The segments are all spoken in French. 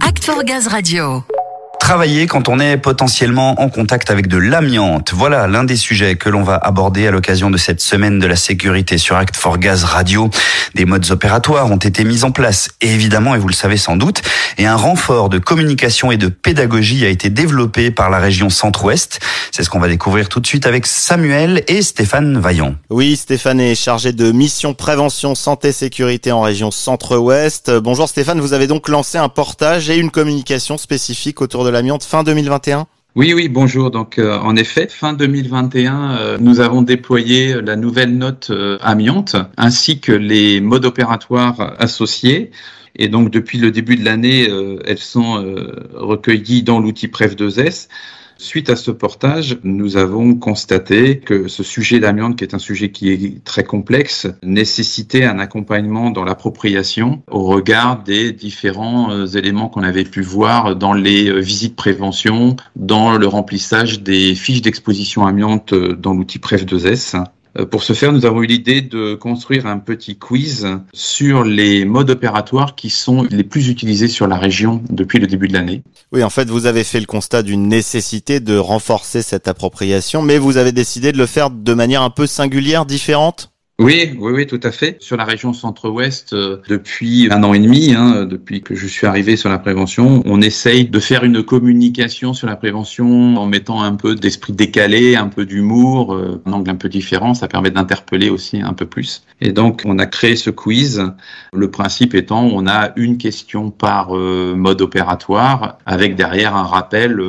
Act for Gaz Radio. Travailler quand on est potentiellement en contact avec de l'amiante. Voilà l'un des sujets que l'on va aborder à l'occasion de cette semaine de la sécurité sur Act for Gaz Radio. Des modes opératoires ont été mis en place, évidemment, et vous le savez sans doute, et un renfort de communication et de pédagogie a été développé par la région Centre-Ouest. C'est ce qu'on va découvrir tout de suite avec Samuel et Stéphane Vaillant. Oui, Stéphane est chargé de mission prévention santé sécurité en région Centre-Ouest. Bonjour Stéphane, vous avez donc lancé un portage et une communication spécifique autour de l'amiante fin 2021 oui, oui, bonjour. Donc, euh, en effet, fin 2021, euh, nous avons déployé la nouvelle note euh, amiante ainsi que les modes opératoires associés. Et donc, depuis le début de l'année, elles sont recueillies dans l'outil PREF2S. Suite à ce portage, nous avons constaté que ce sujet d'amiante, qui est un sujet qui est très complexe, nécessitait un accompagnement dans l'appropriation au regard des différents euh, éléments qu'on avait pu voir dans les euh, visites prévention, dans le remplissage des fiches d'exposition amiante euh, dans l'outil PREF2S. Euh, pour ce faire, nous avons eu l'idée de construire un petit quiz sur les modes opératoires qui sont les plus utilisés sur la région depuis le début de l'année. Oui, en fait, vous avez fait le constat d'une nécessité de renforcer cette appropriation, mais vous avez décidé de le faire de manière un peu singulière, différente? Oui, oui, oui, tout à fait. Sur la région centre-ouest, euh, depuis un an et demi, hein, depuis que je suis arrivé sur la prévention, on essaye de faire une communication sur la prévention en mettant un peu d'esprit décalé, un peu d'humour, euh, un angle un peu différent. Ça permet d'interpeller aussi un peu plus. Et donc, on a créé ce quiz. Le principe étant, on a une question par euh, mode opératoire, avec derrière un rappel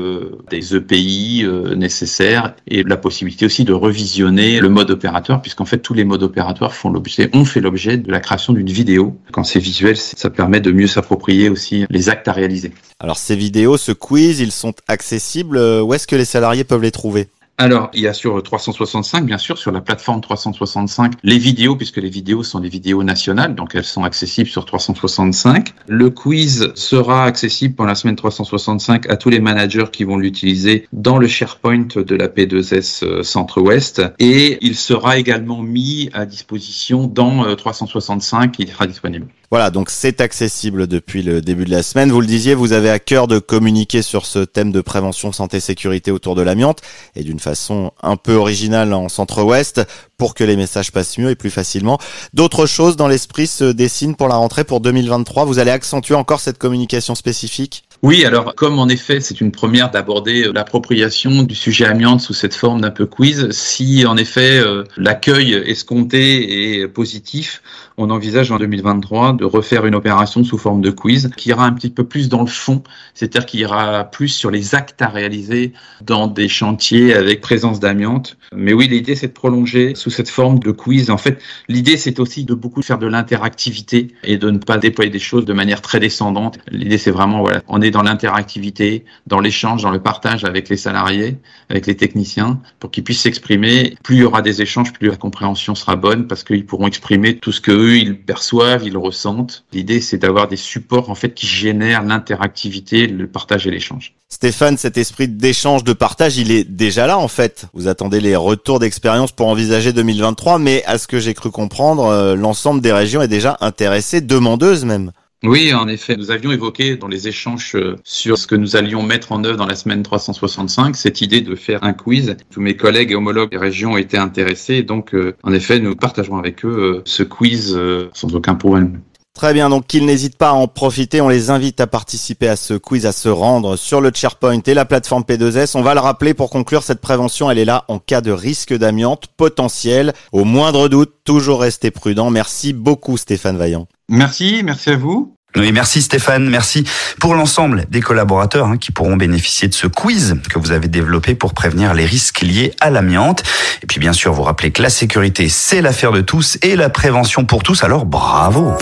des EPI nécessaires et la possibilité aussi de revisionner le mode opérateur, puisqu'en fait, tous les modes opérateurs ont fait l'objet de la création d'une vidéo. Quand c'est visuel, ça permet de mieux s'approprier aussi les actes à réaliser. Alors ces vidéos, ce quiz, ils sont accessibles. Où est-ce que les salariés peuvent les trouver? Alors, il y a sur 365, bien sûr, sur la plateforme 365, les vidéos, puisque les vidéos sont des vidéos nationales, donc elles sont accessibles sur 365. Le quiz sera accessible pendant la semaine 365 à tous les managers qui vont l'utiliser dans le SharePoint de la P2S euh, Centre-Ouest. Et il sera également mis à disposition dans 365, euh, il sera disponible. Voilà, donc c'est accessible depuis le début de la semaine. Vous le disiez, vous avez à cœur de communiquer sur ce thème de prévention santé sécurité autour de l'amiante et d'une façon un peu originale en centre-ouest pour que les messages passent mieux et plus facilement. D'autres choses dans l'esprit se dessinent pour la rentrée pour 2023. Vous allez accentuer encore cette communication spécifique? Oui, alors comme en effet c'est une première d'aborder l'appropriation du sujet amiante sous cette forme d'un peu quiz, si en effet euh, l'accueil escompté est positif, on envisage en 2023 de refaire une opération sous forme de quiz qui ira un petit peu plus dans le fond, c'est-à-dire qui ira plus sur les actes à réaliser dans des chantiers avec présence d'amiante. Mais oui, l'idée c'est de prolonger sous cette forme de quiz. En fait, l'idée c'est aussi de beaucoup faire de l'interactivité et de ne pas déployer des choses de manière très descendante. L'idée c'est vraiment voilà, on est dans l'interactivité, dans l'échange, dans le partage avec les salariés, avec les techniciens, pour qu'ils puissent s'exprimer. Plus il y aura des échanges, plus la compréhension sera bonne parce qu'ils pourront exprimer tout ce que eux ils perçoivent, ils ressentent. L'idée c'est d'avoir des supports en fait qui génèrent l'interactivité, le partage et l'échange. Stéphane, cet esprit d'échange, de partage, il est déjà là en fait. Vous attendez les retours d'expérience pour envisager 2023, mais à ce que j'ai cru comprendre, euh, l'ensemble des régions est déjà intéressée, demandeuse même. Oui, en effet, nous avions évoqué dans les échanges euh, sur ce que nous allions mettre en œuvre dans la semaine 365, cette idée de faire un quiz. Tous mes collègues et homologues des régions étaient intéressés, donc euh, en effet, nous partagerons avec eux ce quiz sans aucun problème. Très bien, donc qu'ils n'hésitent pas à en profiter, on les invite à participer à ce quiz, à se rendre sur le SharePoint et la plateforme P2S. On va le rappeler pour conclure, cette prévention, elle est là en cas de risque d'amiante potentiel. Au moindre doute, toujours rester prudent. Merci beaucoup Stéphane Vaillant. Merci, merci à vous. Oui, merci Stéphane, merci pour l'ensemble des collaborateurs hein, qui pourront bénéficier de ce quiz que vous avez développé pour prévenir les risques liés à l'amiante. Et puis bien sûr, vous rappelez que la sécurité, c'est l'affaire de tous et la prévention pour tous, alors bravo